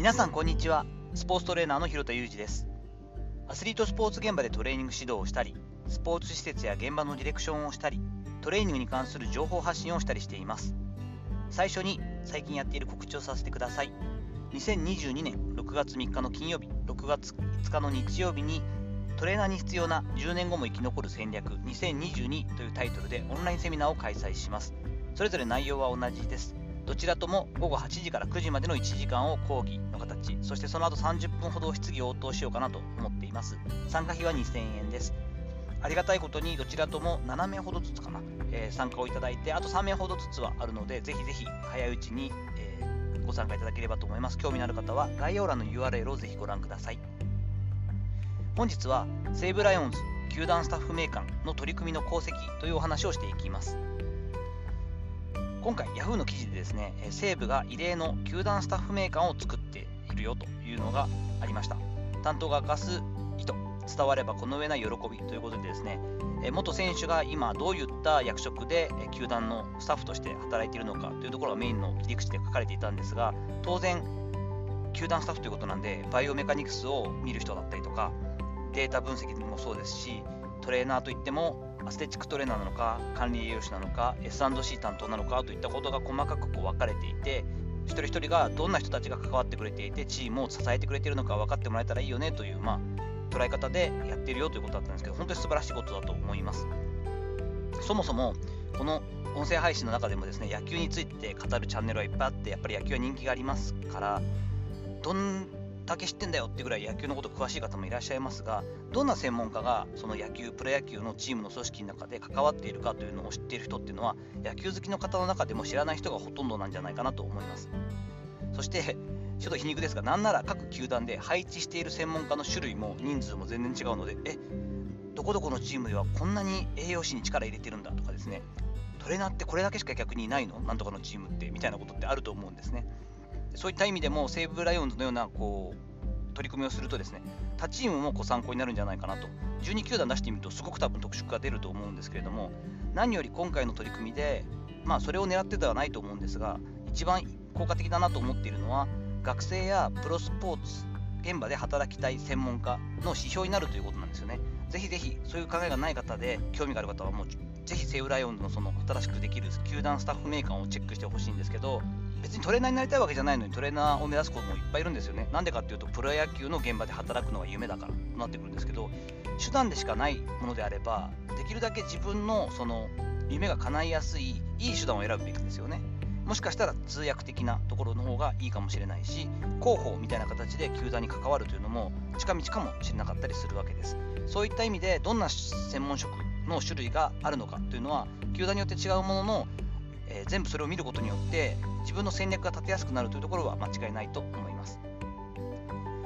皆さんこんにちは。スポーツトレーナーの広田裕二です。アスリートスポーツ現場でトレーニング指導をしたりスポーツ施設や現場のディレクションをしたりトレーニングに関する情報発信をしたりしています。最初に最近やっている告知をさせてください。2022年6月3日の金曜日6月5日の日曜日にトレーナーに必要な10年後も生き残る戦略2022というタイトルでオンラインセミナーを開催します。それぞれ内容は同じです。どちらとも午後8時から9時までの1時間を講義の形、そしてその後30分ほど質疑応答しようかなと思っています。参加費は2000円です。ありがたいことにどちらとも7名ほどずつかな、えー、参加をいただいて、あと3名ほどずつはあるので、ぜひぜひ早いうちに、えー、ご参加いただければと思います。興味のある方は概要欄の URL をぜひご覧ください。本日は西武ライオンズ球団スタッフ名鑑の取り組みの功績というお話をしていきます。今回 Yahoo の記事でですね、西武が異例の球団スタッフ名鑑を作っているよというのがありました。担当が明かす意図、伝わればこの上ない喜びということでですね、元選手が今どういった役職で球団のスタッフとして働いているのかというところがメインの切り口で書かれていたんですが、当然、球団スタッフということなんで、バイオメカニクスを見る人だったりとか、データ分析もそうですし、トレーナーといってもアステチックトレーナーなのか管理栄養士なのか S&C 担当なのかといったことが細かくこう分かれていて一人一人がどんな人たちが関わってくれていてチームを支えてくれているのか分かってもらえたらいいよねという、まあ、捉え方でやってるよということだったんですけど本当に素晴らしいことだと思います。そもそもこの音声配信の中でもですね野球について語るチャンネルはいっぱいあってやっぱり野球は人気がありますからどんだけ知ってんだよってぐらい野球のこと詳しい方もいらっしゃいますがどんな専門家がその野球プロ野球のチームの組織の中で関わっているかというのを知っている人っていうのは野球好きの方の中でも知らない人がほとんどなんじゃないかなと思います。そしてちょっと皮肉ですがなんなら各球団で配置している専門家の種類も人数も全然違うのでえどこどこのチームではこんなに栄養士に力入れてるんだとかですね。トレーナーってこれだけしか逆にいないの？なんとかのチームってみたいなことってあると思うんですね。そういった意味でも西武ライオンズのようなこう取り組みをするとですね他チームもご参考になるんじゃないかなと12球団出してみるとすごく多分特色が出ると思うんですけれども何より今回の取り組みでまあそれを狙ってではないと思うんですが一番効果的だなと思っているのは学生やプロスポーツ現場で働きたい専門家の指標になるということなんですよね。ぜひぜひそういう考えがない方で興味がある方はもうぜひセウライオンズのその新しくできる球団スタッフ名鑑をチェックしてほしいんですけど別にトレーナーになりたいわけじゃないのにトレーナーを目指す子もいっぱいいるんですよね。なんでかっていうとプロ野球の現場で働くのが夢だからとなってくるんですけど手段でしかないものであればできるだけ自分のその夢が叶いやすいいい手段を選ぶべきですよね。もしかしたら通訳的なところの方がいいかもしれないし広報みたいな形で球団に関わるというのも近道かもしれなかったりするわけですそういった意味でどんな専門職の種類があるのかというのは球団によって違うものの、えー、全部それを見ることによって自分の戦略が立てやすくなるというところは間違いないと思います。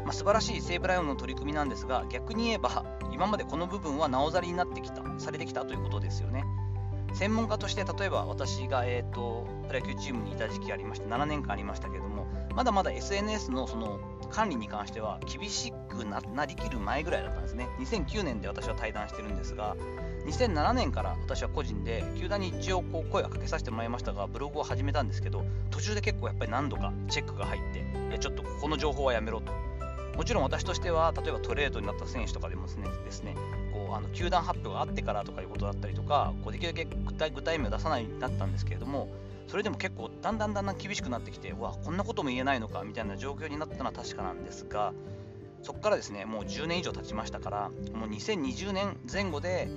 まあ、素晴らしい西武ライオンの取り組みなんですが逆に言えば今までこの部分はなおざりになってきたされてきたということですよね。専門家として例えば私が、えーと、プロ野球チームにいた時期ありまして7年間ありましたけれどもまだまだ SNS のその管理に関しては厳しくなりきる前ぐらいだったんですね2009年で私は対談してるんですが2007年から私は個人で球団に一応こう声をかけさせてもらいましたがブログを始めたんですけど途中で結構やっぱり何度かチェックが入ってちょっとここの情報はやめろと。もちろん私としては例えばトレードになった選手とかでもですねですねこうあの球団発表があってからとかいうことだったりとかこうできるだけ具体具体名を出さないようになったんですけれどもそれでも結構だんだんだんだん厳しくなってきてうわこんなことも言えないのかみたいな状況になったのは確かなんですがそこからですねもう10年以上経ちましたからもう2020年前後で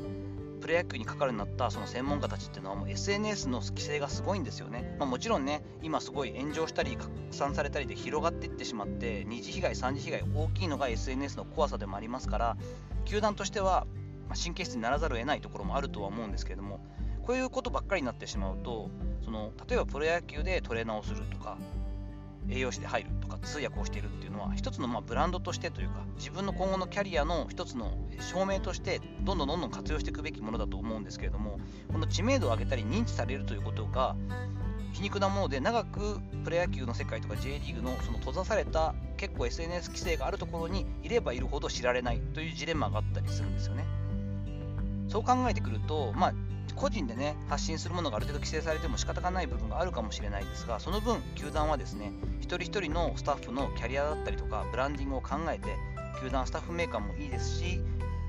プロ野球にかかるようになったその専門家たちっていうのはもう SNS の規制がすごいんですよね、まあ、もちろんね今すごい炎上したり拡散されたりで広がっていってしまって二次被害三次被害大きいのが SNS の怖さでもありますから球団としては神経質にならざるを得ないところもあるとは思うんですけれどもこういうことばっかりになってしまうとその例えばプロ野球でトレーナーをするとか栄養士で入るとか通訳をしているっていうのは一つのまブランドとしてというか自分の今後のキャリアの一つの証明としてどんどんどんどん活用していくべきものだと思うんですけれどもこの知名度を上げたり認知されるということが皮肉なもので長くプロ野球の世界とか J リーグのその閉ざされた結構 SNS 規制があるところにいればいるほど知られないというジレンマがあったりするんですよね。そう考えてくると、まあ、個人でね発信するものがある程度規制されても仕方がない部分があるかもしれないですがその分球団はですね一人一人のスタッフのキャリアだったりとかブランディングを考えて球団スタッフメーカーもいいですし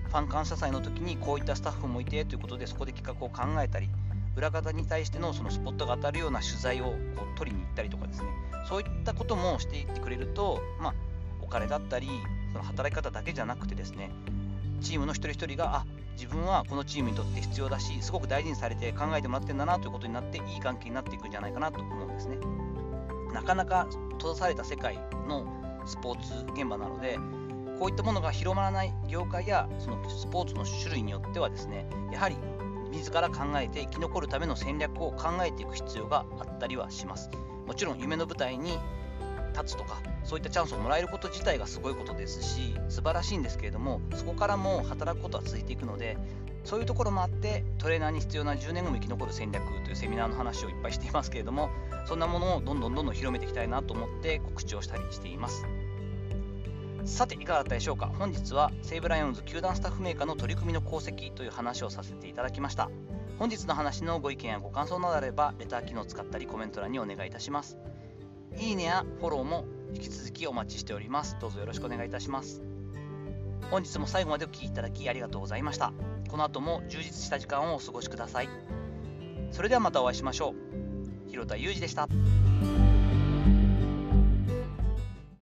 ファン感謝祭の時にこういったスタッフもいてということでそこで企画を考えたり裏方に対してのそのスポットが当たるような取材をこう取りに行ったりとかですねそういったこともしていってくれると、まあ、お金だったりその働き方だけじゃなくてですねチームの一人一人があ自分はこのチームにとって必要だしすごく大事にされて考えてもらってるんだなということになっていい関係になっていくんじゃないかなと思うんですね。なかなか閉ざされた世界のスポーツ現場なのでこういったものが広まらない業界やそのスポーツの種類によってはですねやはり自ら考えて生き残るための戦略を考えていく必要があったりはします。もちろん夢の舞台に立つとかそういったチャンスをもらえること自体がすごいことですし素晴らしいんですけれどもそこからも働くことは続いていくのでそういうところもあってトレーナーに必要な10年後も生き残る戦略というセミナーの話をいっぱいしていますけれどもそんなものをどんどんどんどん広めていきたいなと思って告知をしたりしています。さていかがだったでしょうか？本日は西武ライオンズ球団スタッフメーカーの取り組みの功績という話をさせていただきました。本日の話のご意見やご感想などあればレター機能を使ったりコメント欄にお願いいたします。いいねやフォローも引き続きお待ちしております。どうぞよろしくお願いいたします。本日も最後までお聴きいただきありがとうございました。この後も充実した時間をお過ごしください。それではまたお会いしましょう。広田裕二でした。